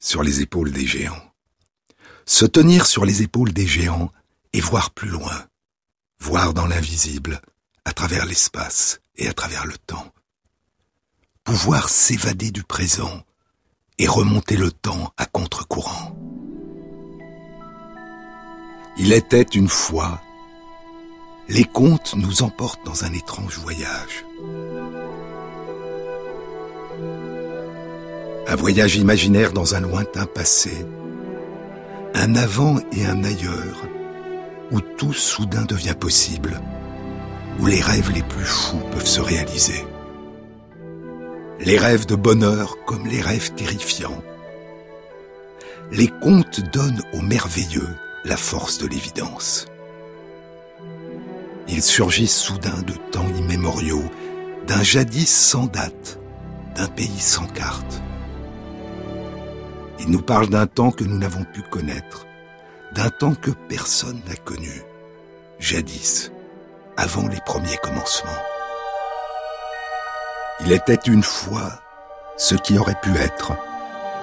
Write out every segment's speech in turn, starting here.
sur les épaules des géants. Se tenir sur les épaules des géants et voir plus loin, voir dans l'invisible, à travers l'espace et à travers le temps. Pouvoir s'évader du présent et remonter le temps à contre-courant. Il était une fois, les contes nous emportent dans un étrange voyage. Un voyage imaginaire dans un lointain passé. Un avant et un ailleurs, où tout soudain devient possible, où les rêves les plus fous peuvent se réaliser. Les rêves de bonheur comme les rêves terrifiants. Les contes donnent au merveilleux la force de l'évidence. Ils surgissent soudain de temps immémoriaux, d'un jadis sans date, d'un pays sans carte. Il nous parle d'un temps que nous n'avons pu connaître, d'un temps que personne n'a connu, jadis, avant les premiers commencements. Il était une fois ce qui aurait pu être,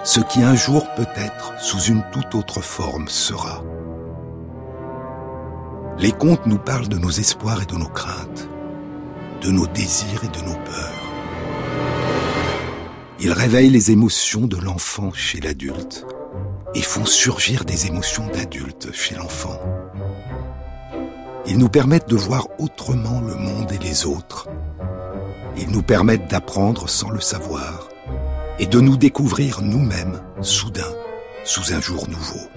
ce qui un jour peut-être, sous une toute autre forme, sera. Les contes nous parlent de nos espoirs et de nos craintes, de nos désirs et de nos peurs. Ils réveillent les émotions de l'enfant chez l'adulte et font surgir des émotions d'adulte chez l'enfant. Ils nous permettent de voir autrement le monde et les autres. Ils nous permettent d'apprendre sans le savoir et de nous découvrir nous-mêmes soudain sous un jour nouveau.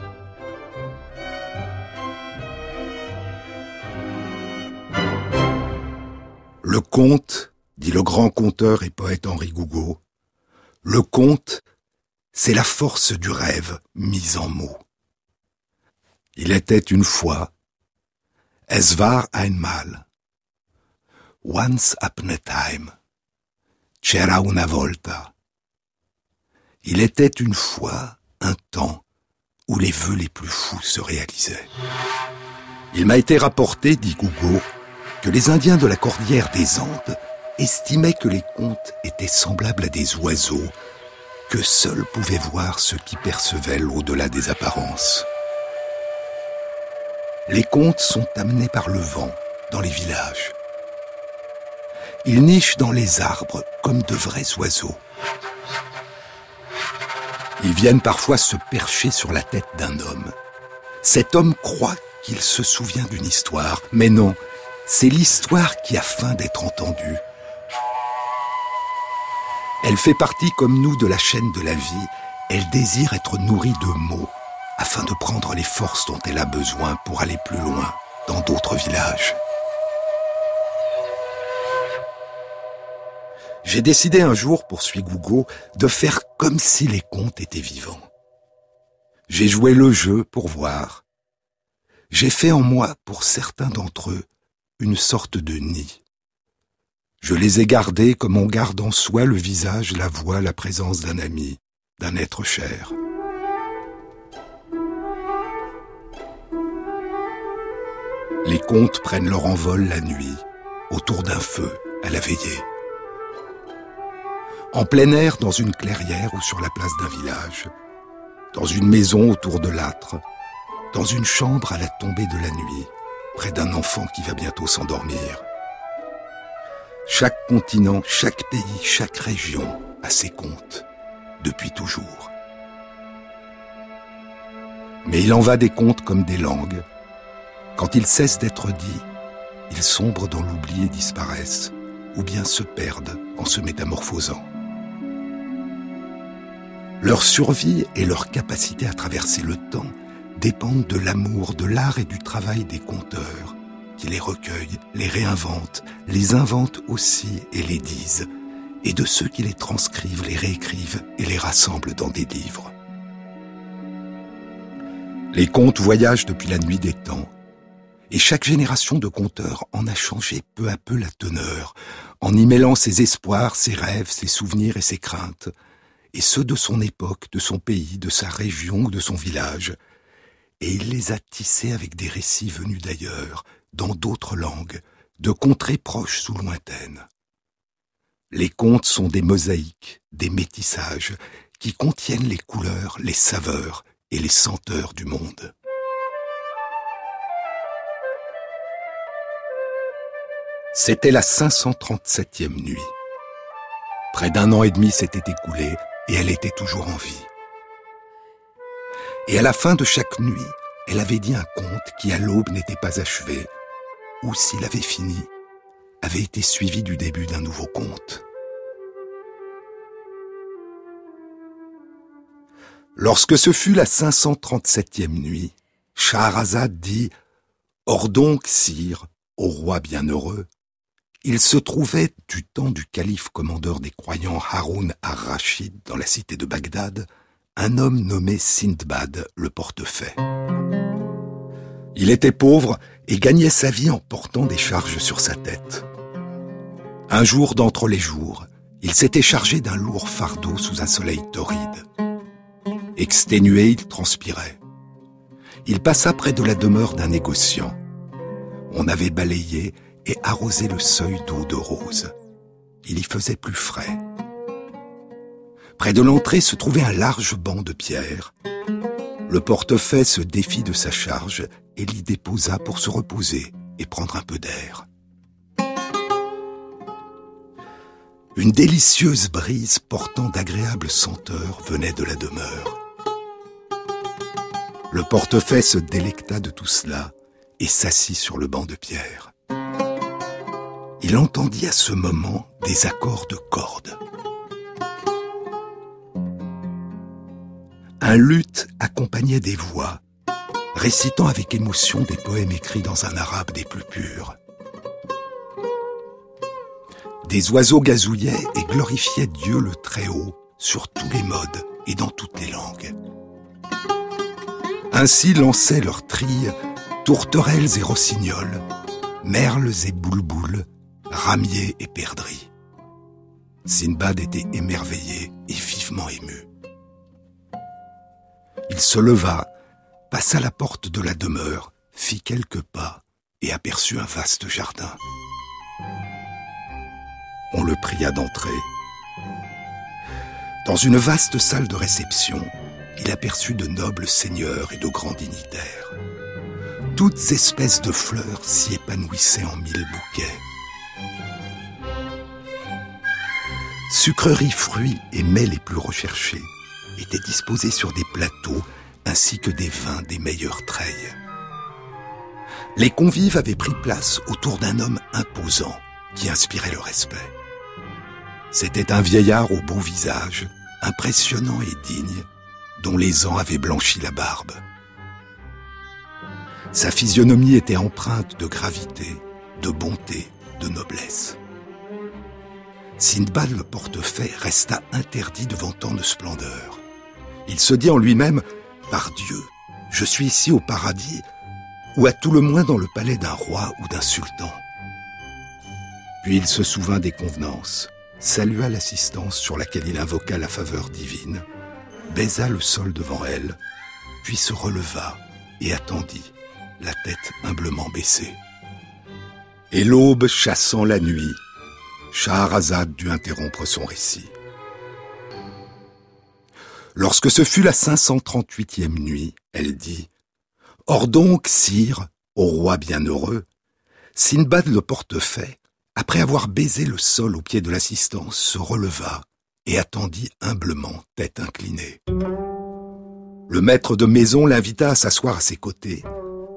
Le conte, dit le grand conteur et poète Henri Gougaud, le conte, c'est la force du rêve mise en mots. Il était une fois, es war einmal, once upon a time, c'era una volta. Il était une fois un temps où les vœux les plus fous se réalisaient. Il m'a été rapporté, dit Gougo, que les Indiens de la cordillère des Andes estimait que les contes étaient semblables à des oiseaux, que seuls pouvaient voir ceux qui percevaient l'au-delà des apparences. Les contes sont amenés par le vent dans les villages. Ils nichent dans les arbres comme de vrais oiseaux. Ils viennent parfois se percher sur la tête d'un homme. Cet homme croit qu'il se souvient d'une histoire, mais non, c'est l'histoire qui a faim d'être entendue. Elle fait partie comme nous de la chaîne de la vie. Elle désire être nourrie de mots afin de prendre les forces dont elle a besoin pour aller plus loin dans d'autres villages. J'ai décidé un jour, poursuit Gougo, de faire comme si les contes étaient vivants. J'ai joué le jeu pour voir. J'ai fait en moi, pour certains d'entre eux, une sorte de nid. Je les ai gardés comme on garde en soi le visage, la voix, la présence d'un ami, d'un être cher. Les contes prennent leur envol la nuit, autour d'un feu, à la veillée. En plein air, dans une clairière ou sur la place d'un village. Dans une maison autour de l'âtre. Dans une chambre à la tombée de la nuit, près d'un enfant qui va bientôt s'endormir. Chaque continent, chaque pays, chaque région a ses contes, depuis toujours. Mais il en va des contes comme des langues. Quand ils cessent d'être dits, ils sombrent dans l'oubli et disparaissent, ou bien se perdent en se métamorphosant. Leur survie et leur capacité à traverser le temps dépendent de l'amour, de l'art et du travail des conteurs, qui les recueillent, les réinventent, les inventent aussi et les disent, et de ceux qui les transcrivent, les réécrivent et les rassemblent dans des livres. Les contes voyagent depuis la nuit des temps, et chaque génération de conteurs en a changé peu à peu la teneur, en y mêlant ses espoirs, ses rêves, ses souvenirs et ses craintes, et ceux de son époque, de son pays, de sa région ou de son village, et il les a tissés avec des récits venus d'ailleurs, dans d'autres langues, de contrées proches ou lointaines. Les contes sont des mosaïques, des métissages, qui contiennent les couleurs, les saveurs et les senteurs du monde. C'était la 537e nuit. Près d'un an et demi s'était écoulé et elle était toujours en vie. Et à la fin de chaque nuit, elle avait dit un conte qui à l'aube n'était pas achevé, ou s'il avait fini, avait été suivi du début d'un nouveau conte. Lorsque ce fut la 537e nuit, Shahrazad dit Or donc, sire, au roi bienheureux, il se trouvait du temps du calife commandeur des croyants Haroun ar-Rachid dans la cité de Bagdad, un homme nommé Sindbad le portefeuille. Il était pauvre et gagnait sa vie en portant des charges sur sa tête. Un jour d'entre les jours, il s'était chargé d'un lourd fardeau sous un soleil torride. Exténué, il transpirait. Il passa près de la demeure d'un négociant. On avait balayé et arrosé le seuil d'eau de rose. Il y faisait plus frais. Près de l'entrée se trouvait un large banc de pierre. Le portefeuille se défit de sa charge et l'y déposa pour se reposer et prendre un peu d'air. Une délicieuse brise portant d'agréables senteurs venait de la demeure. Le portefeuille se délecta de tout cela et s'assit sur le banc de pierre. Il entendit à ce moment des accords de cordes. Un luth accompagnait des voix, récitant avec émotion des poèmes écrits dans un arabe des plus purs. Des oiseaux gazouillaient et glorifiaient Dieu le Très-Haut sur tous les modes et dans toutes les langues. Ainsi lançaient leurs trilles tourterelles et rossignols, merles et boulboules, ramiers et perdrix. Sinbad était émerveillé et vivement ému. Il se leva, passa la porte de la demeure, fit quelques pas et aperçut un vaste jardin. On le pria d'entrer. Dans une vaste salle de réception, il aperçut de nobles seigneurs et de grands dignitaires. Toutes espèces de fleurs s'y épanouissaient en mille bouquets. Sucreries, fruits et mets les plus recherchés étaient disposés sur des plateaux ainsi que des vins des meilleures treilles. Les convives avaient pris place autour d'un homme imposant qui inspirait le respect. C'était un vieillard au beau visage, impressionnant et digne, dont les ans avaient blanchi la barbe. Sa physionomie était empreinte de gravité, de bonté, de noblesse. Sindbad le portefeuille resta interdit devant tant de splendeur. Il se dit en lui-même, par Dieu, je suis ici au paradis, ou à tout le moins dans le palais d'un roi ou d'un sultan. Puis il se souvint des convenances, salua l'assistance sur laquelle il invoqua la faveur divine, baisa le sol devant elle, puis se releva et attendit, la tête humblement baissée. Et l'aube chassant la nuit, Shahrazad dut interrompre son récit. Lorsque ce fut la 538e nuit, elle dit Or donc, sire, au roi bienheureux, Sinbad le portefait, après avoir baisé le sol au pied de l'assistance, se releva et attendit humblement, tête inclinée. Le maître de maison l'invita à s'asseoir à ses côtés,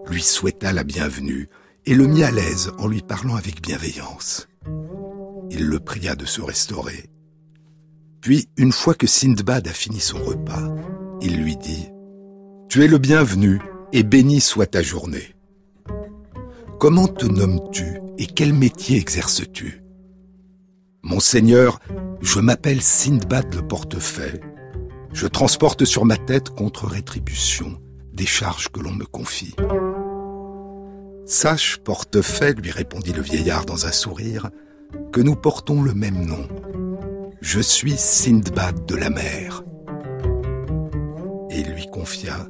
lui souhaita la bienvenue et le mit à l'aise en lui parlant avec bienveillance. Il le pria de se restaurer. Puis, une fois que Sindbad a fini son repas, il lui dit ⁇ Tu es le bienvenu et béni soit ta journée. Comment te nommes-tu et quel métier exerces-tu? Monseigneur, je m'appelle Sindbad le portefeuille. Je transporte sur ma tête contre rétribution des charges que l'on me confie. Sache, portefeuille, lui répondit le vieillard dans un sourire, que nous portons le même nom. Je suis Sindbad de la mer. Et il lui confia,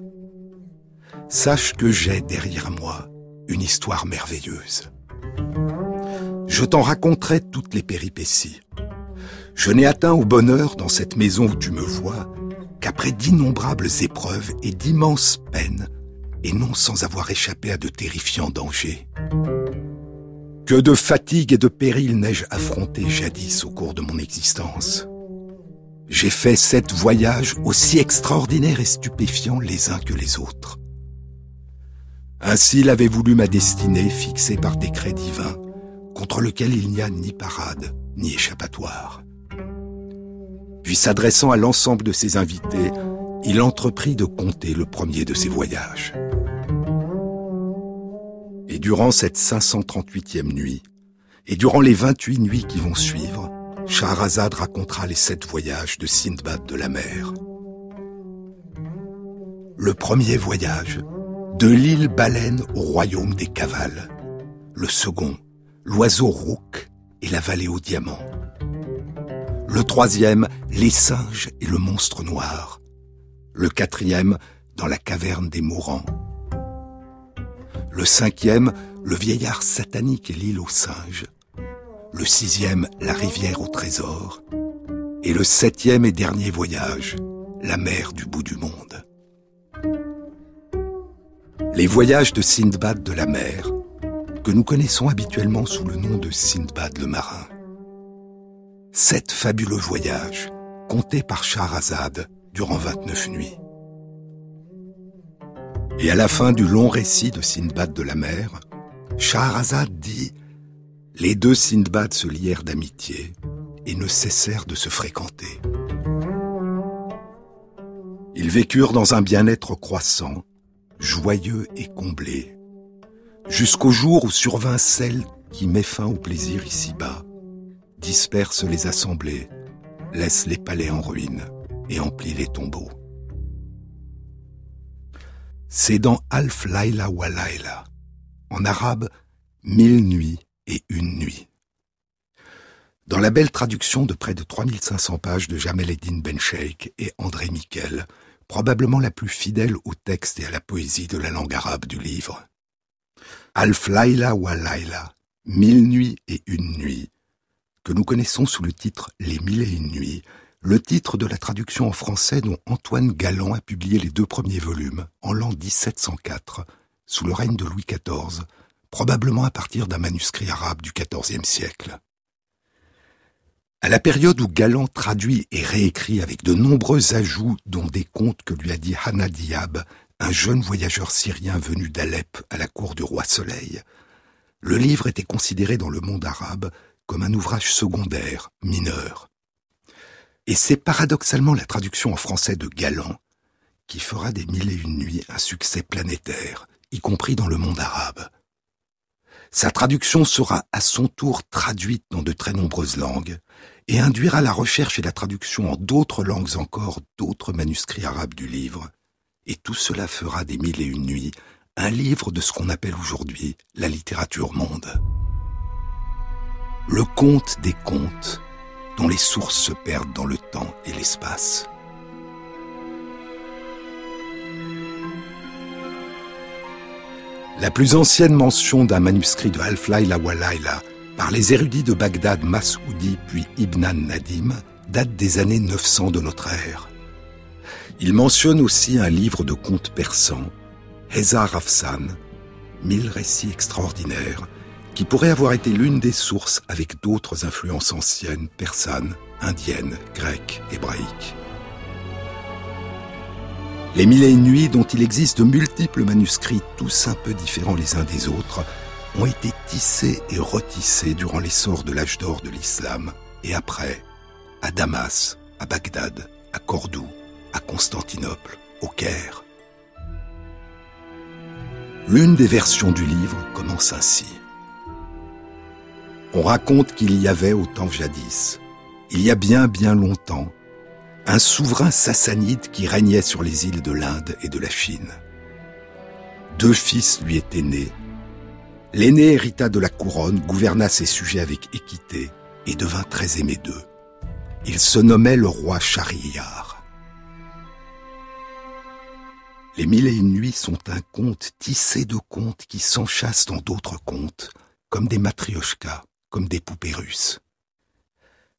Sache que j'ai derrière moi une histoire merveilleuse. Je t'en raconterai toutes les péripéties. Je n'ai atteint au bonheur dans cette maison où tu me vois qu'après d'innombrables épreuves et d'immenses peines, et non sans avoir échappé à de terrifiants dangers. Que de fatigues et de périls n'ai-je affronté jadis au cours de mon existence J'ai fait sept voyages aussi extraordinaires et stupéfiants les uns que les autres. Ainsi l'avait voulu ma destinée fixée par décret divin, contre lequel il n'y a ni parade, ni échappatoire. Puis s'adressant à l'ensemble de ses invités, il entreprit de compter le premier de ses voyages. Durant cette 538e nuit, et durant les 28 nuits qui vont suivre, Shahrazad racontera les sept voyages de Sindbad de la mer. Le premier voyage, de l'île Baleine au royaume des cavales. Le second, l'oiseau rouk et la vallée aux diamants. Le troisième, les singes et le monstre noir. Le quatrième, dans la caverne des mourants. Le cinquième, le vieillard satanique et l'île aux singes. Le sixième, la rivière au trésor. Et le septième et dernier voyage, la mer du bout du monde. Les voyages de Sindbad de la mer, que nous connaissons habituellement sous le nom de Sindbad le marin. Sept fabuleux voyages, comptés par Shahrazad durant 29 nuits. Et à la fin du long récit de Sindbad de la mer, Shahrazad dit Les deux Sindbad se lièrent d'amitié et ne cessèrent de se fréquenter. Ils vécurent dans un bien-être croissant joyeux et comblé, jusqu'au jour où survint celle qui met fin au plaisir ici-bas, disperse les assemblées, laisse les palais en ruine et emplit les tombeaux. C'est dans Alf Laila wa Laila, en arabe, mille nuits et une nuit. Dans la belle traduction de près de 3500 pages de Jamel Eddin Ben Sheikh et André Miquel, probablement la plus fidèle au texte et à la poésie de la langue arabe du livre. Alf Laila wa Laila, Mille nuits et une nuit, que nous connaissons sous le titre Les mille et une nuits, le titre de la traduction en français dont Antoine Galland a publié les deux premiers volumes en l'an 1704, sous le règne de Louis XIV, probablement à partir d'un manuscrit arabe du XIVe siècle. À la période où Galant traduit et réécrit avec de nombreux ajouts, dont des contes que lui a dit Hana Diab, un jeune voyageur syrien venu d'Alep à la cour du roi Soleil, le livre était considéré dans le monde arabe comme un ouvrage secondaire, mineur. Et c'est paradoxalement la traduction en français de Galant qui fera des mille et une nuits un succès planétaire, y compris dans le monde arabe. Sa traduction sera à son tour traduite dans de très nombreuses langues, et induira la recherche et la traduction en d'autres langues encore d'autres manuscrits arabes du livre, et tout cela fera des mille et une nuits un livre de ce qu'on appelle aujourd'hui la littérature monde. Le conte des contes, dont les sources se perdent dans le temps et l'espace. La plus ancienne mention d'un manuscrit de Al-Flaila par les érudits de Bagdad Masoudi puis Ibn Nadim date des années 900 de notre ère. Il mentionne aussi un livre de contes persans, Hezar Afsan, mille récits extraordinaires, qui pourrait avoir été l'une des sources avec d'autres influences anciennes, persanes, indiennes, grecques, hébraïques. Les mille et nuits dont il existe de multiples manuscrits, tous un peu différents les uns des autres, ont été tissés et retissés durant l'essor de l'âge d'or de l'islam et après, à Damas, à Bagdad, à Cordoue, à Constantinople, au Caire. L'une des versions du livre commence ainsi. On raconte qu'il y avait au temps jadis, il y a bien bien longtemps, un souverain sassanide qui régnait sur les îles de l'Inde et de la Chine. Deux fils lui étaient nés. L'aîné hérita de la couronne, gouverna ses sujets avec équité et devint très aimé d'eux. Il se nommait le roi Charillard. Les mille et une nuits sont un conte tissé de contes qui s'enchassent dans d'autres contes, comme des matrioshkas, comme des poupées russes.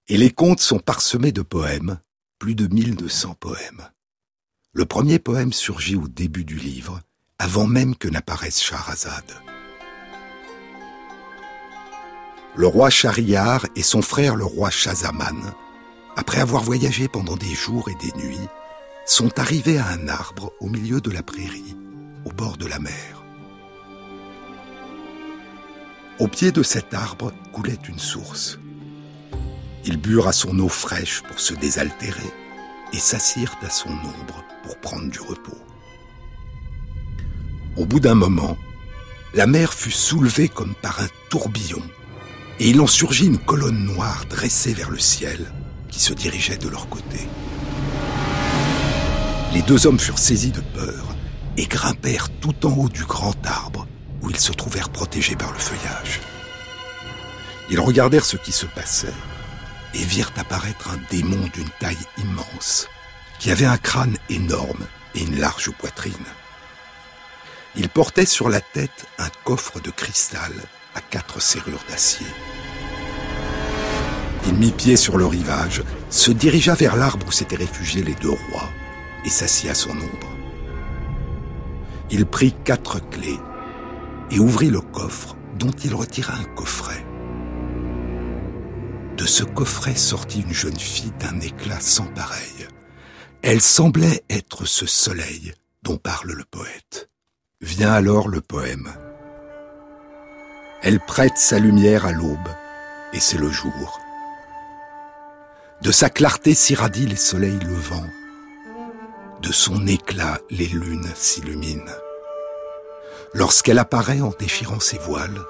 Et les contes sont parsemés de poèmes, plus de 1200 poèmes. Le premier poème surgit au début du livre, avant même que n'apparaisse Shahrazad. Le roi Shahriar et son frère le roi Shazaman, après avoir voyagé pendant des jours et des nuits, sont arrivés à un arbre au milieu de la prairie, au bord de la mer. Au pied de cet arbre coulait une source. Ils burent à son eau fraîche pour se désaltérer et s'assirent à son ombre pour prendre du repos. Au bout d'un moment, la mer fut soulevée comme par un tourbillon, et il en surgit une colonne noire dressée vers le ciel qui se dirigeait de leur côté. Les deux hommes furent saisis de peur et grimpèrent tout en haut du grand arbre où ils se trouvèrent protégés par le feuillage. Ils regardèrent ce qui se passait et virent apparaître un démon d'une taille immense, qui avait un crâne énorme et une large poitrine. Il portait sur la tête un coffre de cristal à quatre serrures d'acier. Il mit pied sur le rivage, se dirigea vers l'arbre où s'étaient réfugiés les deux rois et s'assit à son ombre. Il prit quatre clés et ouvrit le coffre dont il retira un coffret. De ce coffret sortit une jeune fille d'un éclat sans pareil. Elle semblait être ce soleil dont parle le poète. Vient alors le poème. Elle prête sa lumière à l'aube, et c'est le jour. De sa clarté s'irradient les soleils levants, de son éclat les lunes s'illuminent. Lorsqu'elle apparaît en déchirant ses voiles,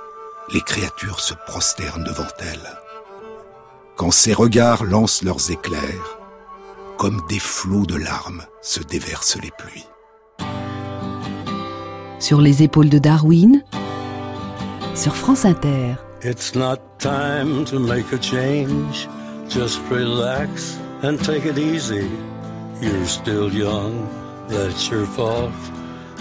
les créatures se prosternent devant elle quand ses regards lancent leurs éclairs, comme des flots de larmes se déversent les pluies. Sur les épaules de Darwin, sur France Inter. It's not time to make a change, just relax and take it easy. You're still young, that's your fault.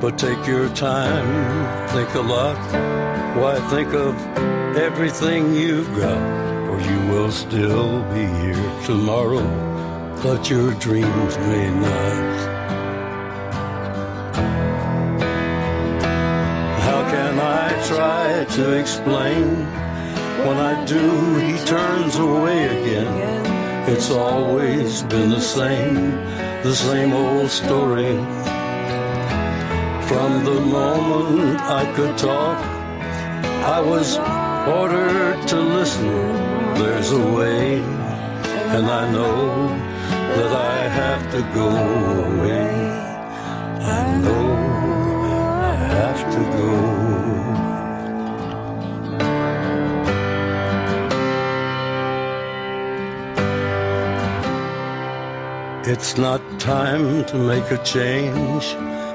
But take your time, think a lot. Why think of everything you've got? Or you will still be here tomorrow, but your dreams may not. How can I try to explain? When I do, he turns away again. It's always been the same, the same old story. From the moment I could talk, I was ordered to listen there's a way, and I know that I have to go away. I know I have to go. It's not time to make a change.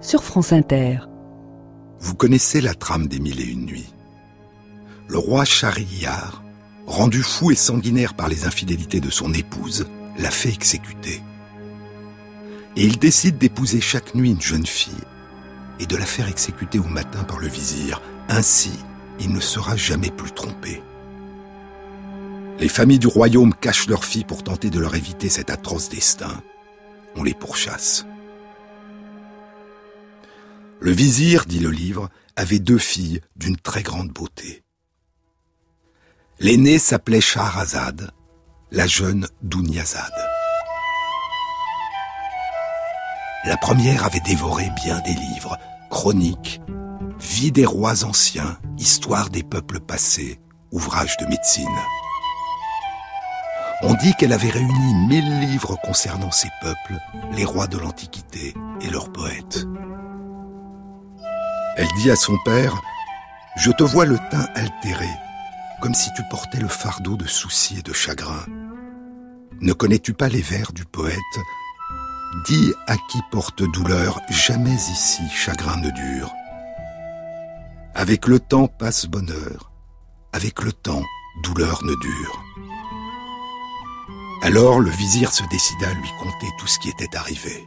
sur France Inter. Vous connaissez la trame des mille et une nuits. Le roi Charillard, rendu fou et sanguinaire par les infidélités de son épouse, l'a fait exécuter. Et il décide d'épouser chaque nuit une jeune fille et de la faire exécuter au matin par le vizir. Ainsi, il ne sera jamais plus trompé. Les familles du royaume cachent leurs filles pour tenter de leur éviter cet atroce destin. On les pourchasse. Le vizir, dit le livre, avait deux filles d'une très grande beauté. L'aînée s'appelait Shahrazad, la jeune Dunyazad. La première avait dévoré bien des livres, chroniques, vie des rois anciens, histoire des peuples passés, ouvrages de médecine. On dit qu'elle avait réuni mille livres concernant ces peuples, les rois de l'Antiquité et leurs poètes. Elle dit à son père, Je te vois le teint altéré, comme si tu portais le fardeau de soucis et de chagrin. Ne connais-tu pas les vers du poète? Dis à qui porte douleur, jamais ici chagrin ne dure. Avec le temps passe bonheur, avec le temps douleur ne dure. Alors le vizir se décida à lui conter tout ce qui était arrivé.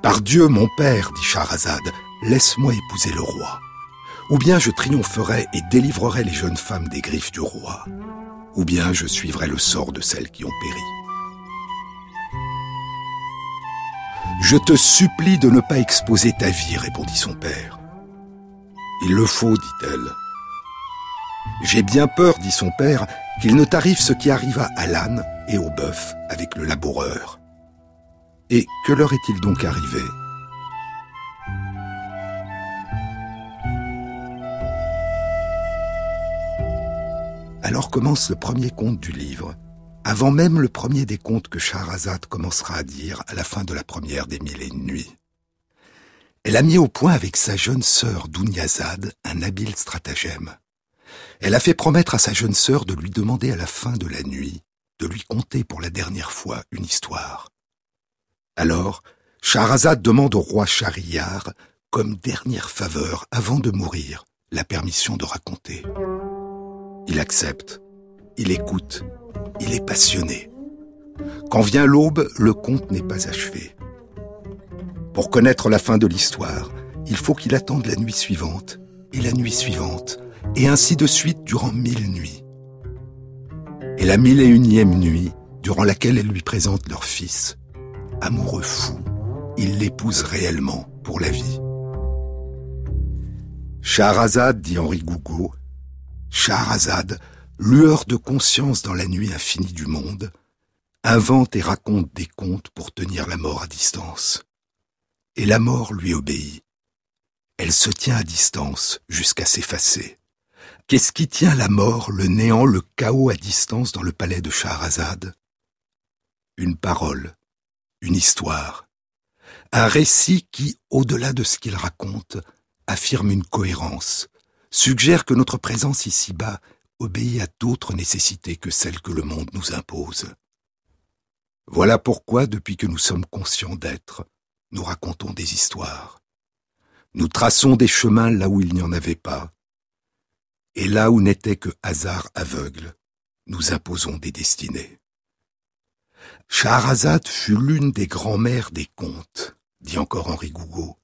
Par Dieu, mon père, dit Shahrazad, laisse-moi épouser le roi. Ou bien je triompherai et délivrerai les jeunes femmes des griffes du roi. Ou bien je suivrai le sort de celles qui ont péri. Je te supplie de ne pas exposer ta vie, répondit son père. Il le faut, dit-elle. J'ai bien peur, dit son père, qu'il ne t'arrive ce qui arriva à l'âne et au bœuf avec le laboureur. Et que leur est-il donc arrivé? Alors commence le premier conte du livre, avant même le premier des contes que Shahrazad commencera à dire à la fin de la première des mille et une nuits. Elle a mis au point avec sa jeune sœur Dunyazad un habile stratagème. Elle a fait promettre à sa jeune sœur de lui demander à la fin de la nuit de lui conter pour la dernière fois une histoire. Alors, Shahrazad demande au roi Shahriar, comme dernière faveur avant de mourir, la permission de raconter. Il accepte, il écoute, il est passionné. Quand vient l'aube, le conte n'est pas achevé. Pour connaître la fin de l'histoire, il faut qu'il attende la nuit suivante, et la nuit suivante, et ainsi de suite durant mille nuits. Et la mille et unième nuit, durant laquelle elle lui présente leur fils, amoureux fou, il l'épouse réellement pour la vie. Shahrazad, dit Henri Gougaud, Shahrazad, lueur de conscience dans la nuit infinie du monde, invente et raconte des contes pour tenir la mort à distance. Et la mort lui obéit. Elle se tient à distance jusqu'à s'effacer. Qu'est-ce qui tient la mort, le néant, le chaos à distance dans le palais de Shahrazad? Une parole, une histoire, un récit qui, au-delà de ce qu'il raconte, affirme une cohérence, suggère que notre présence ici-bas obéit à d'autres nécessités que celles que le monde nous impose. Voilà pourquoi, depuis que nous sommes conscients d'être, nous racontons des histoires. Nous traçons des chemins là où il n'y en avait pas, et là où n'était que hasard aveugle, nous imposons des destinées. Shahrazad fut l'une des grands-mères des contes, dit encore Henri Gougaud,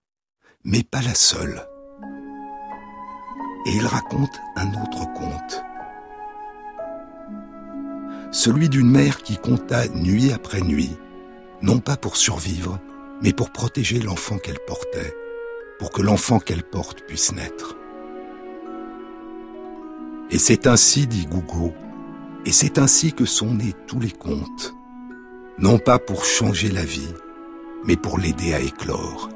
mais pas la seule. Et il raconte un autre conte. Celui d'une mère qui compta nuit après nuit, non pas pour survivre, mais pour protéger l'enfant qu'elle portait, pour que l'enfant qu'elle porte puisse naître. Et c'est ainsi, dit Gougo, et c'est ainsi que sont nés tous les contes, non pas pour changer la vie, mais pour l'aider à éclore.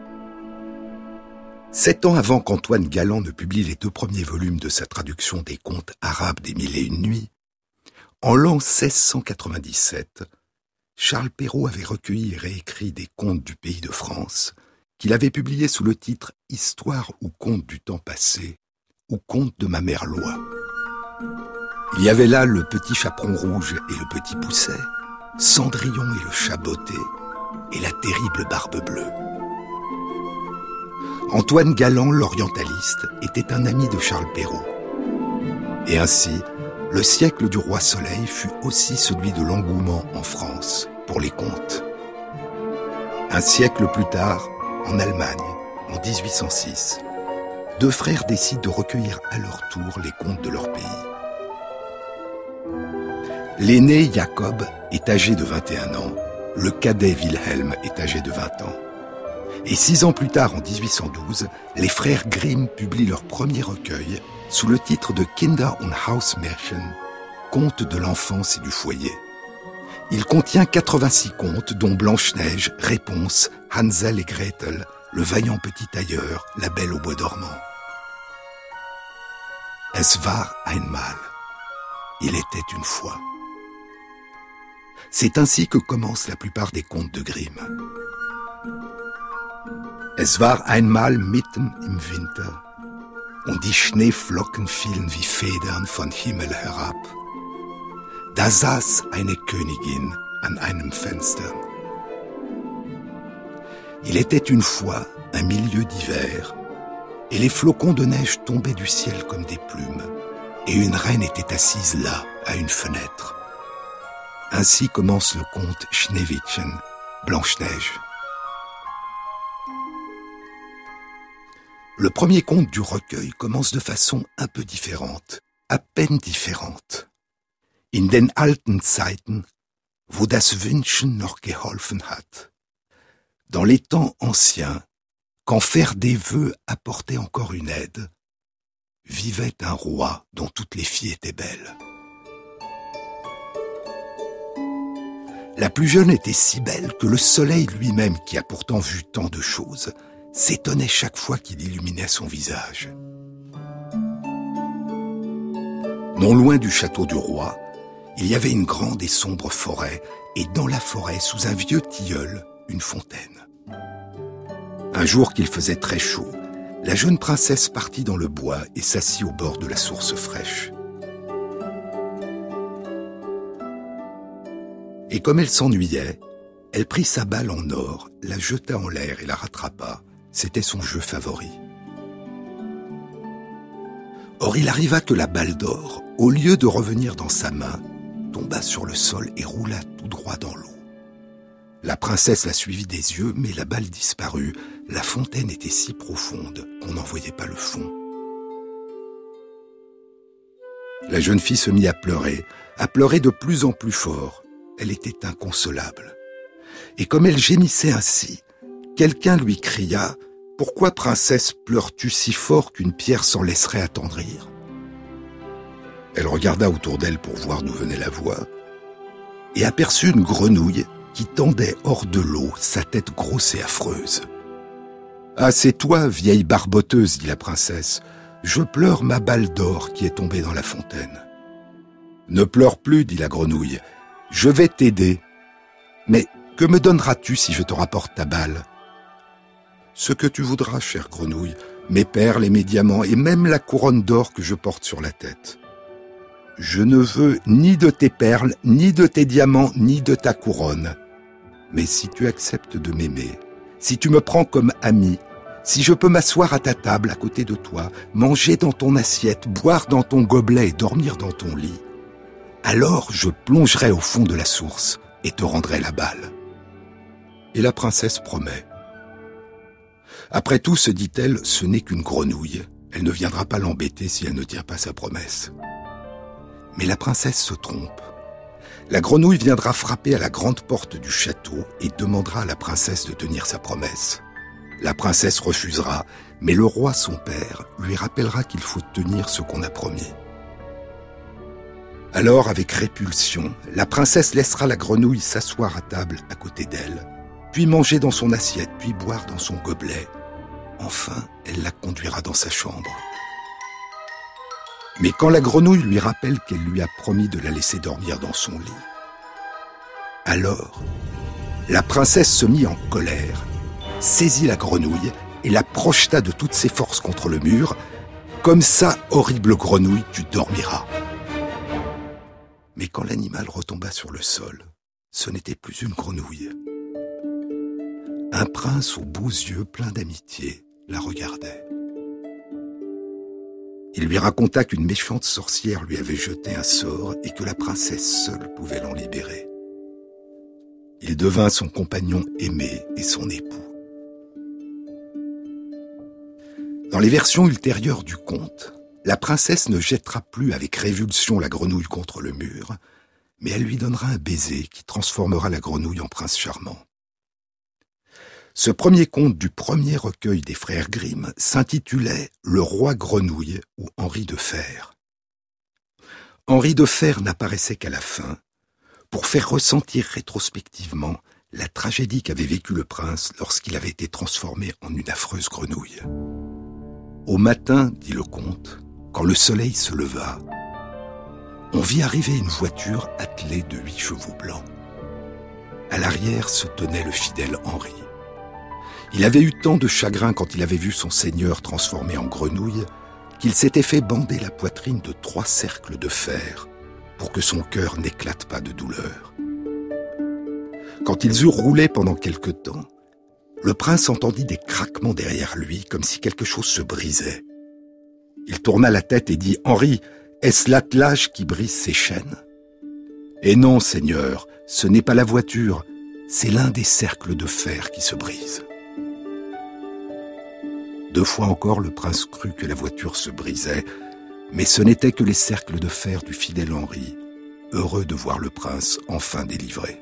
Sept ans avant qu'Antoine Galland ne publie les deux premiers volumes de sa traduction des contes arabes des Mille et Une Nuits, en l'an 1697, Charles Perrault avait recueilli et réécrit des contes du pays de France, qu'il avait publiés sous le titre Histoire ou contes du temps passé, ou conte de ma mère Loi. Il y avait là le petit chaperon rouge et le petit pousset, Cendrillon et le chat botté, et la terrible barbe bleue. Antoine Galland, l'orientaliste, était un ami de Charles Perrault. Et ainsi, le siècle du roi Soleil fut aussi celui de l'engouement en France pour les contes. Un siècle plus tard, en Allemagne, en 1806, deux frères décident de recueillir à leur tour les contes de leur pays. L'aîné Jacob est âgé de 21 ans, le cadet Wilhelm est âgé de 20 ans. Et six ans plus tard, en 1812, les frères Grimm publient leur premier recueil sous le titre de Kinder und Hausmärchen, Contes de l'enfance et du foyer. Il contient 86 contes, dont Blanche-Neige, Réponse, Hansel et Gretel, Le vaillant petit tailleur, La belle au bois dormant. Es war einmal. Il était une fois. C'est ainsi que commencent la plupart des contes de Grimm. Es war einmal mitten im Winter und die Schneeflocken fielen wie Federn von Himmel herab. Da saß eine Königin an einem Fenster. Il était une fois un milieu d'hiver, et les flocons de neige tombaient du ciel comme des plumes, et une reine était assise là, à une fenêtre. Ainsi commence le conte Schneewittchen, Blanche-Neige. Le premier conte du recueil commence de façon un peu différente, à peine différente. In den alten Zeiten, wo das Wünschen noch geholfen hat. Dans les temps anciens, quand faire des vœux apportait encore une aide, vivait un roi dont toutes les filles étaient belles. La plus jeune était si belle que le soleil lui-même, qui a pourtant vu tant de choses, s'étonnait chaque fois qu'il illuminait son visage. Non loin du château du roi, il y avait une grande et sombre forêt, et dans la forêt, sous un vieux tilleul, une fontaine. Un jour qu'il faisait très chaud, la jeune princesse partit dans le bois et s'assit au bord de la source fraîche. Et comme elle s'ennuyait, elle prit sa balle en or, la jeta en l'air et la rattrapa, c'était son jeu favori. Or il arriva que la balle d'or, au lieu de revenir dans sa main, tomba sur le sol et roula tout droit dans l'eau. La princesse la suivit des yeux, mais la balle disparut. La fontaine était si profonde qu'on n'en voyait pas le fond. La jeune fille se mit à pleurer, à pleurer de plus en plus fort. Elle était inconsolable. Et comme elle gémissait ainsi, quelqu'un lui cria Pourquoi, princesse, pleures-tu si fort qu'une pierre s'en laisserait attendrir? Elle regarda autour d'elle pour voir d'où venait la voix et aperçut une grenouille qui tendait hors de l'eau sa tête grosse et affreuse. Ah, c'est toi, vieille barboteuse, dit la princesse. Je pleure ma balle d'or qui est tombée dans la fontaine. Ne pleure plus, dit la grenouille. Je vais t'aider. Mais que me donneras-tu si je te rapporte ta balle? Ce que tu voudras, chère grenouille, mes perles et mes diamants, et même la couronne d'or que je porte sur la tête. Je ne veux ni de tes perles, ni de tes diamants, ni de ta couronne. Mais si tu acceptes de m'aimer, si tu me prends comme ami, si je peux m'asseoir à ta table à côté de toi, manger dans ton assiette, boire dans ton gobelet et dormir dans ton lit, alors je plongerai au fond de la source et te rendrai la balle. Et la princesse promet. Après tout, se dit-elle, ce n'est qu'une grenouille. Elle ne viendra pas l'embêter si elle ne tient pas sa promesse. Mais la princesse se trompe. La grenouille viendra frapper à la grande porte du château et demandera à la princesse de tenir sa promesse. La princesse refusera, mais le roi, son père, lui rappellera qu'il faut tenir ce qu'on a promis. Alors, avec répulsion, la princesse laissera la grenouille s'asseoir à table à côté d'elle, puis manger dans son assiette, puis boire dans son gobelet, Enfin, elle la conduira dans sa chambre. Mais quand la grenouille lui rappelle qu'elle lui a promis de la laisser dormir dans son lit, alors la princesse se mit en colère, saisit la grenouille et la projeta de toutes ses forces contre le mur, Comme ça, horrible grenouille, tu dormiras. Mais quand l'animal retomba sur le sol, ce n'était plus une grenouille. Un prince aux beaux yeux pleins d'amitié la regardait. Il lui raconta qu'une méchante sorcière lui avait jeté un sort et que la princesse seule pouvait l'en libérer. Il devint son compagnon aimé et son époux. Dans les versions ultérieures du conte, la princesse ne jettera plus avec révulsion la grenouille contre le mur, mais elle lui donnera un baiser qui transformera la grenouille en prince charmant. Ce premier conte du premier recueil des frères Grimm s'intitulait Le roi grenouille ou Henri de Fer. Henri de Fer n'apparaissait qu'à la fin, pour faire ressentir rétrospectivement la tragédie qu'avait vécue le prince lorsqu'il avait été transformé en une affreuse grenouille. Au matin, dit le comte, quand le soleil se leva, on vit arriver une voiture attelée de huit chevaux blancs. À l'arrière se tenait le fidèle Henri. Il avait eu tant de chagrin quand il avait vu son seigneur transformé en grenouille qu'il s'était fait bander la poitrine de trois cercles de fer pour que son cœur n'éclate pas de douleur. Quand ils eurent roulé pendant quelque temps, le prince entendit des craquements derrière lui comme si quelque chose se brisait. Il tourna la tête et dit Henri, est-ce l'attelage qui brise ses chaînes Et non, Seigneur, ce n'est pas la voiture, c'est l'un des cercles de fer qui se brise. Deux fois encore, le prince crut que la voiture se brisait, mais ce n'était que les cercles de fer du fidèle Henri, heureux de voir le prince enfin délivré.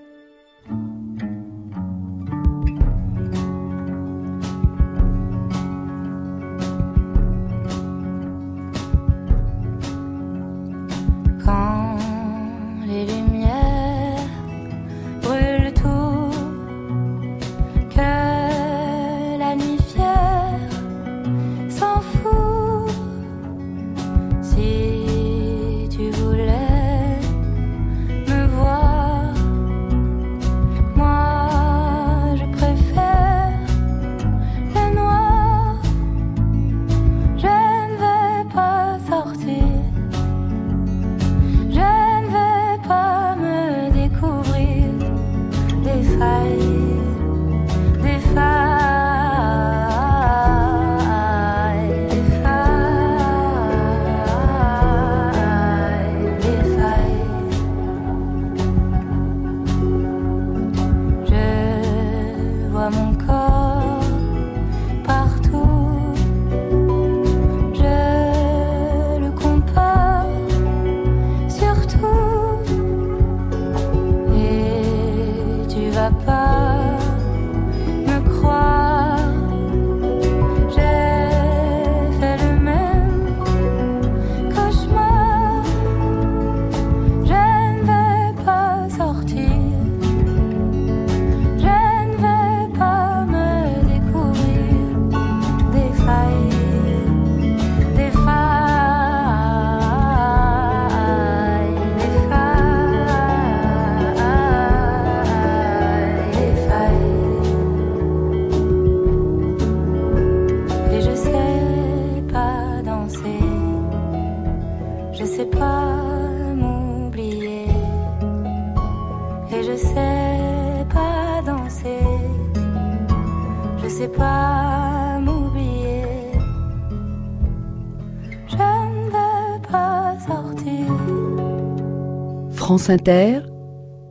France Inter,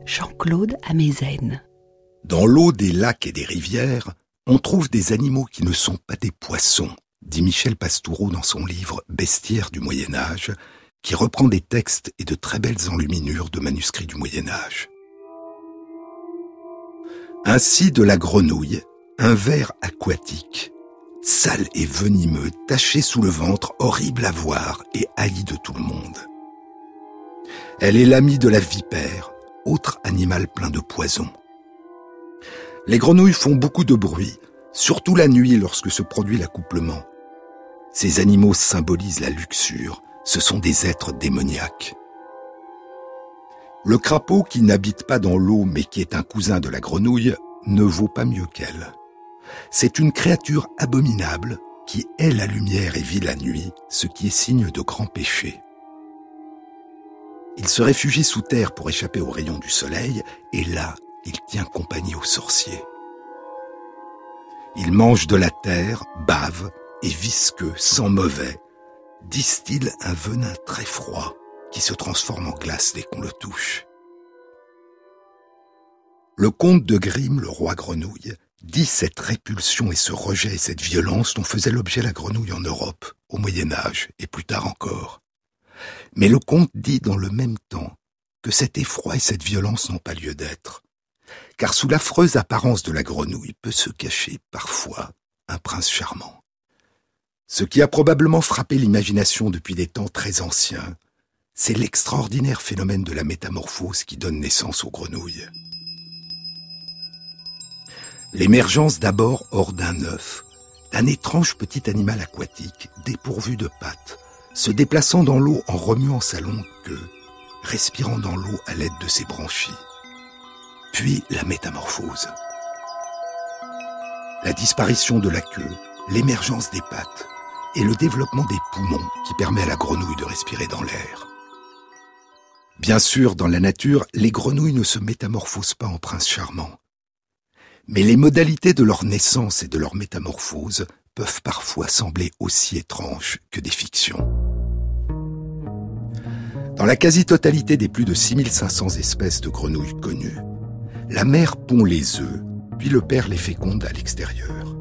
Jean-Claude Amezen. Dans l'eau des lacs et des rivières, on trouve des animaux qui ne sont pas des poissons, dit Michel Pastoureau dans son livre Bestiaire du Moyen Âge, qui reprend des textes et de très belles enluminures de manuscrits du Moyen Âge. Ainsi de la grenouille, un ver aquatique, sale et venimeux, taché sous le ventre, horrible à voir et haï de tout le monde. Elle est l'amie de la vipère, autre animal plein de poison. Les grenouilles font beaucoup de bruit, surtout la nuit lorsque se produit l'accouplement. Ces animaux symbolisent la luxure, ce sont des êtres démoniaques. Le crapaud qui n'habite pas dans l'eau mais qui est un cousin de la grenouille ne vaut pas mieux qu'elle. C'est une créature abominable qui hait la lumière et vit la nuit, ce qui est signe de grand péché. Il se réfugie sous terre pour échapper aux rayons du soleil, et là, il tient compagnie aux sorciers. Il mange de la terre, bave, et visqueux, sans mauvais, distille un venin très froid qui se transforme en glace dès qu'on le touche. Le comte de Grimm, le roi grenouille, dit cette répulsion et ce rejet et cette violence dont faisait l'objet la grenouille en Europe, au Moyen Âge et plus tard encore. Mais le comte dit dans le même temps que cet effroi et cette violence n'ont pas lieu d'être, car sous l'affreuse apparence de la grenouille peut se cacher parfois un prince charmant. Ce qui a probablement frappé l'imagination depuis des temps très anciens, c'est l'extraordinaire phénomène de la métamorphose qui donne naissance aux grenouilles. L'émergence d'abord hors d'un œuf, d'un étrange petit animal aquatique dépourvu de pattes, se déplaçant dans l'eau en remuant sa longue queue, respirant dans l'eau à l'aide de ses branchies. Puis la métamorphose. La disparition de la queue, l'émergence des pattes et le développement des poumons qui permet à la grenouille de respirer dans l'air. Bien sûr, dans la nature, les grenouilles ne se métamorphosent pas en princes charmants. Mais les modalités de leur naissance et de leur métamorphose peuvent parfois sembler aussi étranges que des fictions. Dans la quasi-totalité des plus de 6500 espèces de grenouilles connues, la mère pond les œufs, puis le père les féconde à l'extérieur.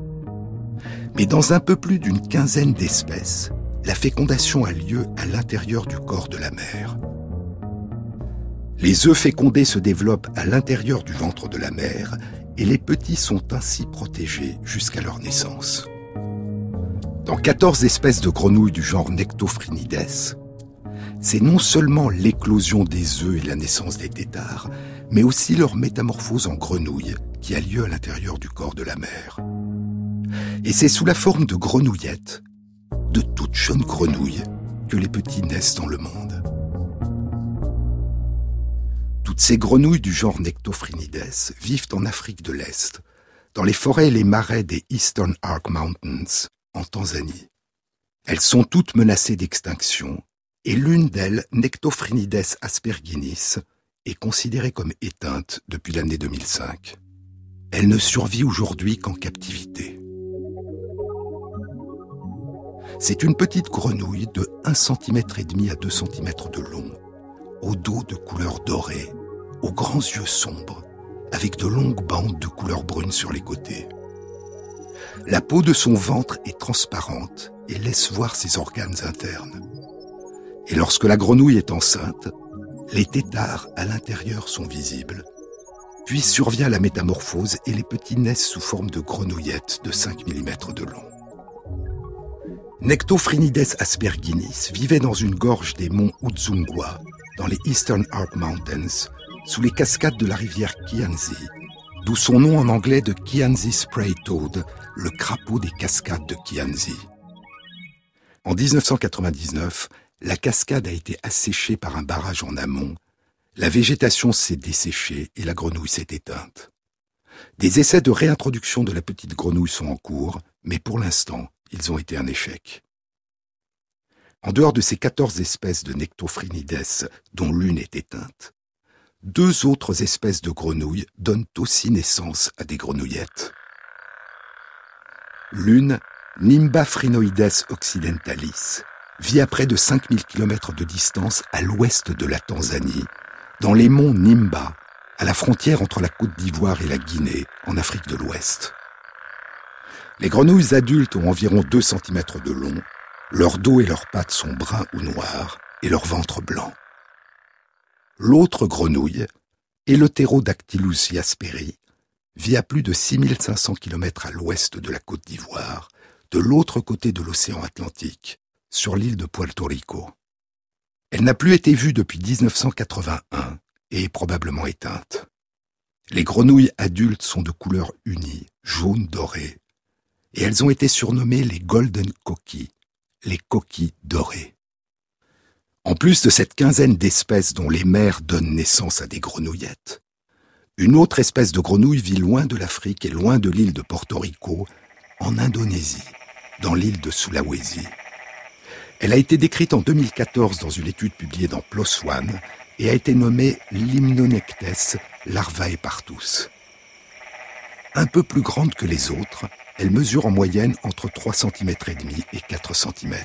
Mais dans un peu plus d'une quinzaine d'espèces, la fécondation a lieu à l'intérieur du corps de la mère. Les œufs fécondés se développent à l'intérieur du ventre de la mère et les petits sont ainsi protégés jusqu'à leur naissance. Dans 14 espèces de grenouilles du genre Nectophrinides, c'est non seulement l'éclosion des œufs et la naissance des têtards, mais aussi leur métamorphose en grenouille qui a lieu à l'intérieur du corps de la mère. Et c'est sous la forme de grenouillettes, de toutes jeunes grenouilles, que les petits naissent dans le monde. Toutes ces grenouilles du genre Nectophrinides vivent en Afrique de l'Est, dans les forêts et les marais des Eastern Arc Mountains, en Tanzanie. Elles sont toutes menacées d'extinction et l'une d'elles, Nectophrinides asperginis, est considérée comme éteinte depuis l'année 2005. Elle ne survit aujourd'hui qu'en captivité. C'est une petite grenouille de 1 cm et demi à 2 cm de long, au dos de couleur dorée, aux grands yeux sombres, avec de longues bandes de couleur brune sur les côtés. La peau de son ventre est transparente et laisse voir ses organes internes. Et lorsque la grenouille est enceinte, les têtards à l'intérieur sont visibles. Puis survient la métamorphose et les petits naissent sous forme de grenouillettes de 5 mm de long. Nectophrinides asperginis vivait dans une gorge des monts Udzungwa, dans les Eastern Arc Mountains, sous les cascades de la rivière Kianzi, d'où son nom en anglais de Kianzi Spray Toad, le crapaud des cascades de Kianzi. En 1999, la cascade a été asséchée par un barrage en amont, la végétation s'est desséchée et la grenouille s'est éteinte. Des essais de réintroduction de la petite grenouille sont en cours, mais pour l'instant, ils ont été un échec. En dehors de ces 14 espèces de Nectophrinides, dont l'une est éteinte, deux autres espèces de grenouilles donnent aussi naissance à des grenouillettes. L'une, Nimba phrinoides occidentalis, vit à près de 5000 km de distance à l'ouest de la Tanzanie, dans les monts Nimba, à la frontière entre la Côte d'Ivoire et la Guinée, en Afrique de l'Ouest. Les grenouilles adultes ont environ 2 cm de long, leur dos et leurs pattes sont bruns ou noirs, et leur ventre blanc. L'autre grenouille, Eleutherodactylus jasperi, vit à plus de 6500 km à l'ouest de la Côte d'Ivoire, de l'autre côté de l'océan Atlantique, sur l'île de Puerto Rico. Elle n'a plus été vue depuis 1981 et est probablement éteinte. Les grenouilles adultes sont de couleur unie, jaune doré, et elles ont été surnommées les Golden Coquilles, les coquilles dorées. En plus de cette quinzaine d'espèces dont les mères donnent naissance à des grenouillettes, une autre espèce de grenouille vit loin de l'Afrique et loin de l'île de Porto Rico, en Indonésie dans l'île de Sulawesi. Elle a été décrite en 2014 dans une étude publiée dans PLOS ONE et a été nommée Limnonectes larvae partus. Un peu plus grande que les autres, elle mesure en moyenne entre 3 cm et demi et 4 cm.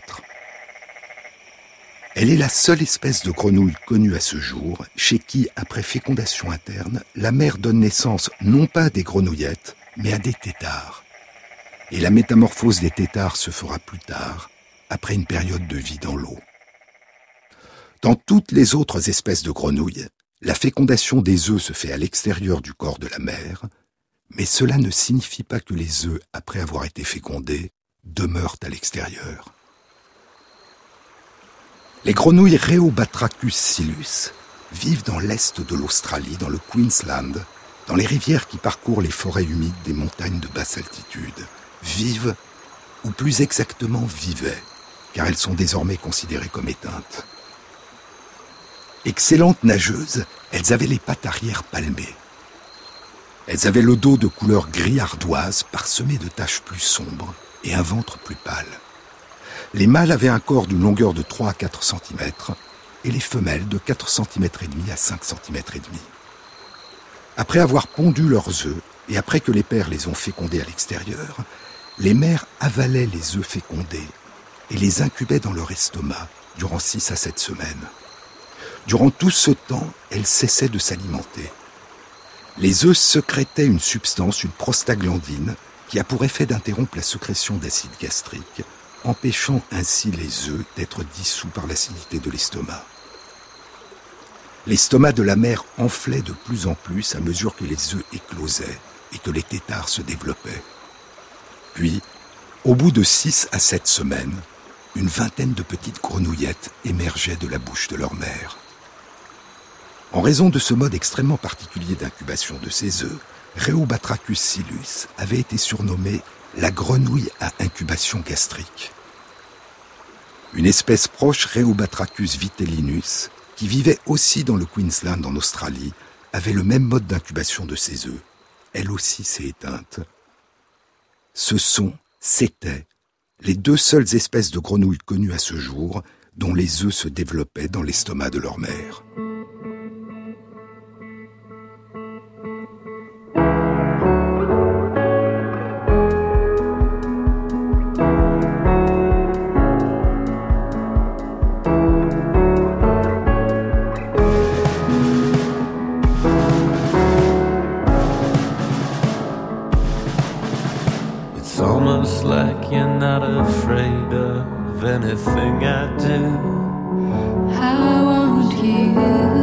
Elle est la seule espèce de grenouille connue à ce jour chez qui, après fécondation interne, la mère donne naissance non pas à des grenouillettes, mais à des têtards. Et la métamorphose des têtards se fera plus tard, après une période de vie dans l'eau. Dans toutes les autres espèces de grenouilles, la fécondation des œufs se fait à l'extérieur du corps de la mère, mais cela ne signifie pas que les œufs, après avoir été fécondés, demeurent à l'extérieur. Les grenouilles Rheobatrachus silus vivent dans l'est de l'Australie, dans le Queensland, dans les rivières qui parcourent les forêts humides des montagnes de basse altitude. Vivent, ou plus exactement vivaient, car elles sont désormais considérées comme éteintes. Excellentes nageuses, elles avaient les pattes arrière palmées. Elles avaient le dos de couleur gris ardoise parsemé de taches plus sombres et un ventre plus pâle. Les mâles avaient un corps d'une longueur de 3 à 4 cm et les femelles de 4 cm et demi à 5 cm et demi. Après avoir pondu leurs œufs et après que les pères les ont fécondés à l'extérieur, les mères avalaient les œufs fécondés et les incubaient dans leur estomac durant 6 à 7 semaines. Durant tout ce temps, elles cessaient de s'alimenter. Les œufs sécrétaient une substance, une prostaglandine, qui a pour effet d'interrompre la sécrétion d'acide gastrique empêchant ainsi les œufs d'être dissous par l'acidité de l'estomac. L'estomac de la mère enflait de plus en plus à mesure que les œufs éclosaient et que les têtards se développaient. Puis, au bout de six à sept semaines, une vingtaine de petites grenouillettes émergeaient de la bouche de leur mère. En raison de ce mode extrêmement particulier d'incubation de ces œufs, Rheobatrachus silus avait été surnommé la grenouille à incubation gastrique. Une espèce proche Rheobatrachus vitellinus, qui vivait aussi dans le Queensland en Australie, avait le même mode d'incubation de ses œufs. Elle aussi s'est éteinte. Ce sont, c'étaient, les deux seules espèces de grenouilles connues à ce jour dont les œufs se développaient dans l'estomac de leur mère. Thing I do. How won't you?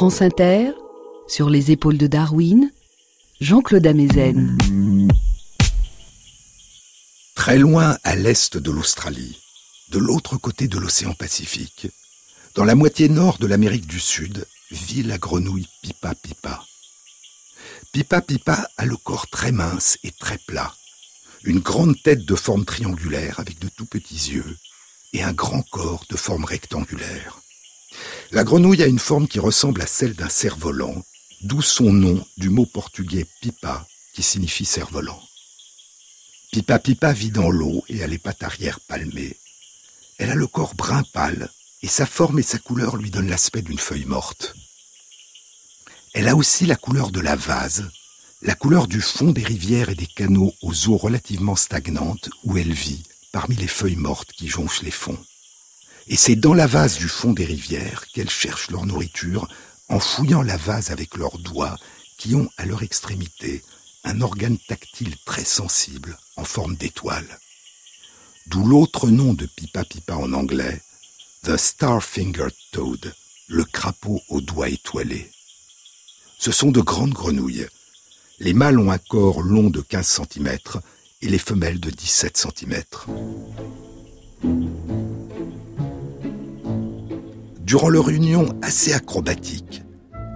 France Inter, sur les épaules de Darwin, Jean-Claude Amezen. Très loin à l'est de l'Australie, de l'autre côté de l'océan Pacifique, dans la moitié nord de l'Amérique du Sud, vit la grenouille Pipa Pipa. Pipa Pipa a le corps très mince et très plat, une grande tête de forme triangulaire avec de tout petits yeux et un grand corps de forme rectangulaire. La grenouille a une forme qui ressemble à celle d'un cerf-volant, d'où son nom du mot portugais pipa qui signifie cerf-volant. Pipa Pipa vit dans l'eau et a les pattes arrière palmées. Elle a le corps brun pâle et sa forme et sa couleur lui donnent l'aspect d'une feuille morte. Elle a aussi la couleur de la vase, la couleur du fond des rivières et des canaux aux eaux relativement stagnantes où elle vit, parmi les feuilles mortes qui jonchent les fonds. Et c'est dans la vase du fond des rivières qu'elles cherchent leur nourriture en fouillant la vase avec leurs doigts qui ont à leur extrémité un organe tactile très sensible en forme d'étoile. D'où l'autre nom de Pipa Pipa en anglais, The Star-Fingered Toad, le crapaud aux doigts étoilés. Ce sont de grandes grenouilles. Les mâles ont un corps long de 15 cm et les femelles de 17 cm. Durant leur union assez acrobatique,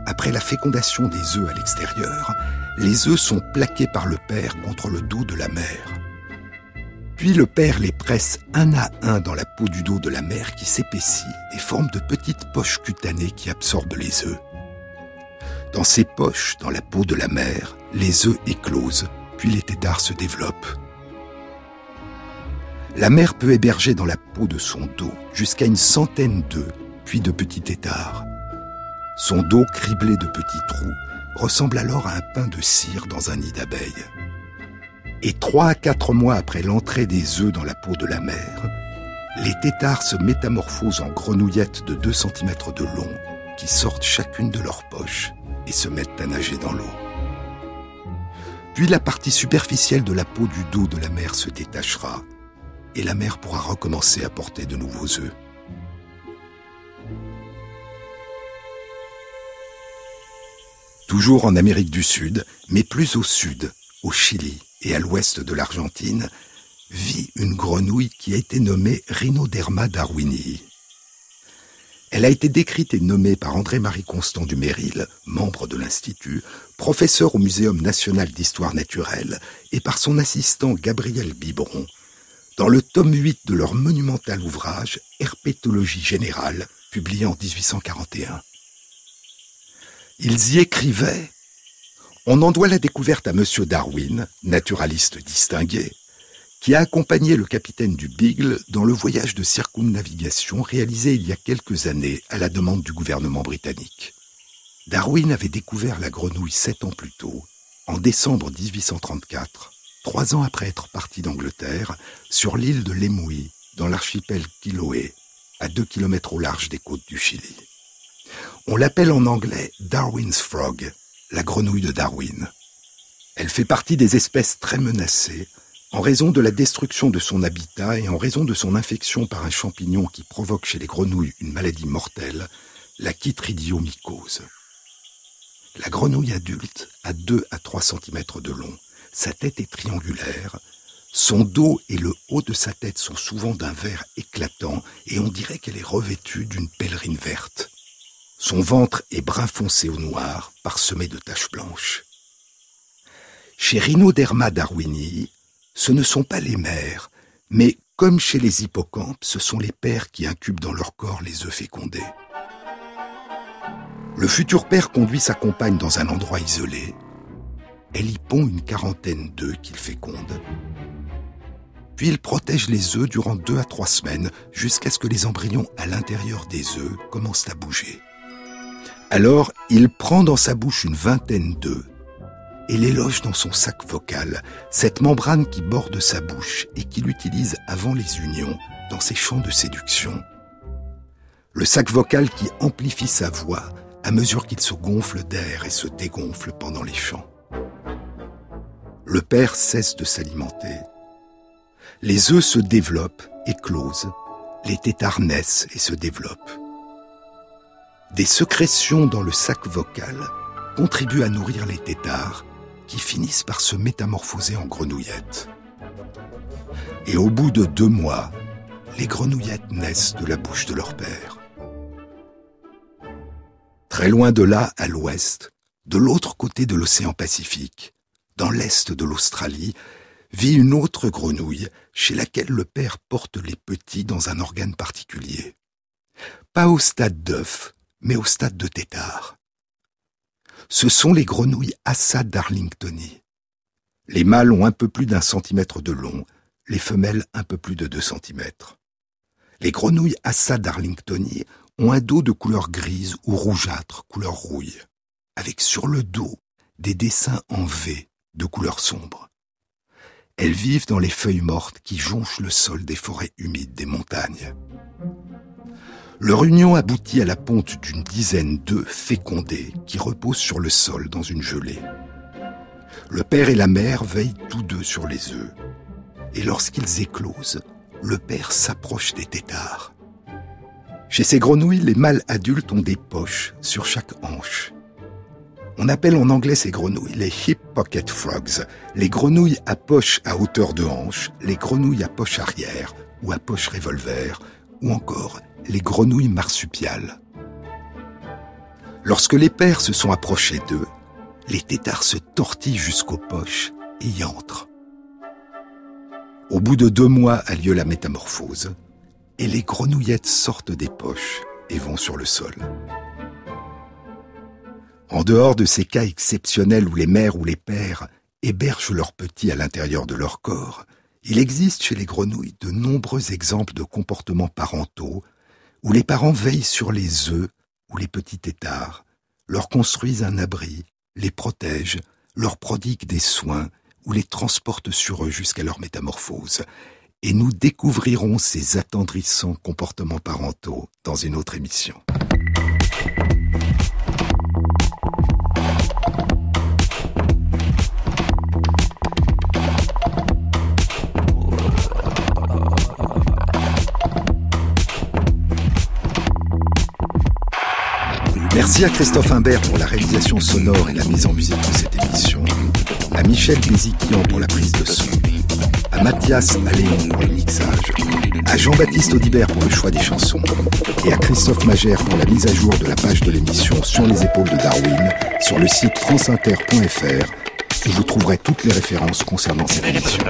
après la fécondation des œufs à l'extérieur, les œufs sont plaqués par le père contre le dos de la mère. Puis le père les presse un à un dans la peau du dos de la mère qui s'épaissit et forme de petites poches cutanées qui absorbent les œufs. Dans ces poches, dans la peau de la mère, les œufs éclosent, puis les tétards se développent. La mère peut héberger dans la peau de son dos jusqu'à une centaine d'œufs, puis de petits tétards. Son dos criblé de petits trous ressemble alors à un pain de cire dans un nid d'abeilles. Et trois à quatre mois après l'entrée des œufs dans la peau de la mère, les tétards se métamorphosent en grenouillettes de 2 cm de long qui sortent chacune de leur poche et se mettent à nager dans l'eau. Puis la partie superficielle de la peau du dos de la mère se détachera et la mère pourra recommencer à porter de nouveaux œufs. Toujours en Amérique du Sud, mais plus au sud, au Chili et à l'ouest de l'Argentine, vit une grenouille qui a été nommée Rhinoderma darwinii. Elle a été décrite et nommée par André-Marie Constant du Méril, membre de l'Institut, professeur au Muséum national d'histoire naturelle, et par son assistant Gabriel Biberon, dans le tome 8 de leur monumental ouvrage Herpétologie générale, publié en 1841. Ils y écrivaient On en doit la découverte à M. Darwin, naturaliste distingué, qui a accompagné le capitaine du Beagle dans le voyage de circumnavigation réalisé il y a quelques années à la demande du gouvernement britannique. Darwin avait découvert la grenouille sept ans plus tôt, en décembre 1834, trois ans après être parti d'Angleterre, sur l'île de Lemui, dans l'archipel Chiloé, à deux kilomètres au large des côtes du Chili. On l'appelle en anglais Darwin's Frog, la grenouille de Darwin. Elle fait partie des espèces très menacées, en raison de la destruction de son habitat et en raison de son infection par un champignon qui provoque chez les grenouilles une maladie mortelle, la chytridiomycose. La grenouille adulte a 2 à 3 cm de long, sa tête est triangulaire, son dos et le haut de sa tête sont souvent d'un vert éclatant et on dirait qu'elle est revêtue d'une pèlerine verte. Son ventre est brun foncé au noir, parsemé de taches blanches. Chez Rhinoderma darwinii, ce ne sont pas les mères, mais comme chez les hippocampes, ce sont les pères qui incubent dans leur corps les œufs fécondés. Le futur père conduit sa compagne dans un endroit isolé. Elle y pond une quarantaine d'œufs qu'il féconde. Puis il protège les œufs durant deux à trois semaines jusqu'à ce que les embryons à l'intérieur des œufs commencent à bouger. Alors, il prend dans sa bouche une vingtaine d'œufs et les loge dans son sac vocal, cette membrane qui borde sa bouche et qu'il utilise avant les unions dans ses chants de séduction. Le sac vocal qui amplifie sa voix à mesure qu'il se gonfle d'air et se dégonfle pendant les chants. Le père cesse de s'alimenter. Les œufs se développent, éclosent, les tétards naissent et se développent. Des sécrétions dans le sac vocal contribuent à nourrir les têtards qui finissent par se métamorphoser en grenouillettes. Et au bout de deux mois, les grenouillettes naissent de la bouche de leur père. Très loin de là, à l'ouest, de l'autre côté de l'océan Pacifique, dans l'est de l'Australie, vit une autre grenouille chez laquelle le père porte les petits dans un organe particulier. Pas au stade d'œuf, mais au stade de tétard. Ce sont les grenouilles Assa darlingtoni. Les mâles ont un peu plus d'un centimètre de long, les femelles un peu plus de deux centimètres. Les grenouilles Assa darlingtoni ont un dos de couleur grise ou rougeâtre, couleur rouille, avec sur le dos des dessins en V de couleur sombre. Elles vivent dans les feuilles mortes qui jonchent le sol des forêts humides des montagnes. Leur union aboutit à la ponte d'une dizaine d'œufs fécondés qui reposent sur le sol dans une gelée. Le père et la mère veillent tous deux sur les œufs. Et lorsqu'ils éclosent, le père s'approche des têtards. Chez ces grenouilles, les mâles adultes ont des poches sur chaque hanche. On appelle en anglais ces grenouilles les hip pocket frogs, les grenouilles à poche à hauteur de hanche, les grenouilles à poche arrière ou à poche revolver, ou encore les grenouilles marsupiales. Lorsque les pères se sont approchés d'eux, les têtards se tortillent jusqu'aux poches et y entrent. Au bout de deux mois a lieu la métamorphose, et les grenouillettes sortent des poches et vont sur le sol. En dehors de ces cas exceptionnels où les mères ou les pères hébergent leurs petits à l'intérieur de leur corps, il existe chez les grenouilles de nombreux exemples de comportements parentaux où les parents veillent sur les œufs ou les petits têtards, leur construisent un abri, les protègent, leur prodiguent des soins ou les transportent sur eux jusqu'à leur métamorphose. Et nous découvrirons ces attendrissants comportements parentaux dans une autre émission. Merci à Christophe Imbert pour la réalisation sonore et la mise en musique de cette émission, à Michel Béziquian pour la prise de son, à Mathias Alléon pour le mixage, à Jean-Baptiste Audibert pour le choix des chansons, et à Christophe Magère pour la mise à jour de la page de l'émission Sur les épaules de Darwin sur le site franceinter.fr où vous trouverez toutes les références concernant cette émission.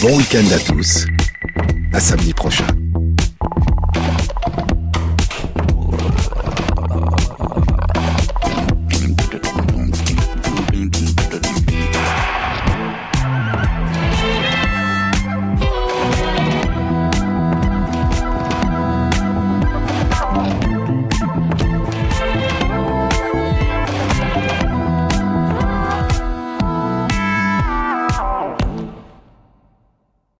Bon week-end à tous, à samedi prochain.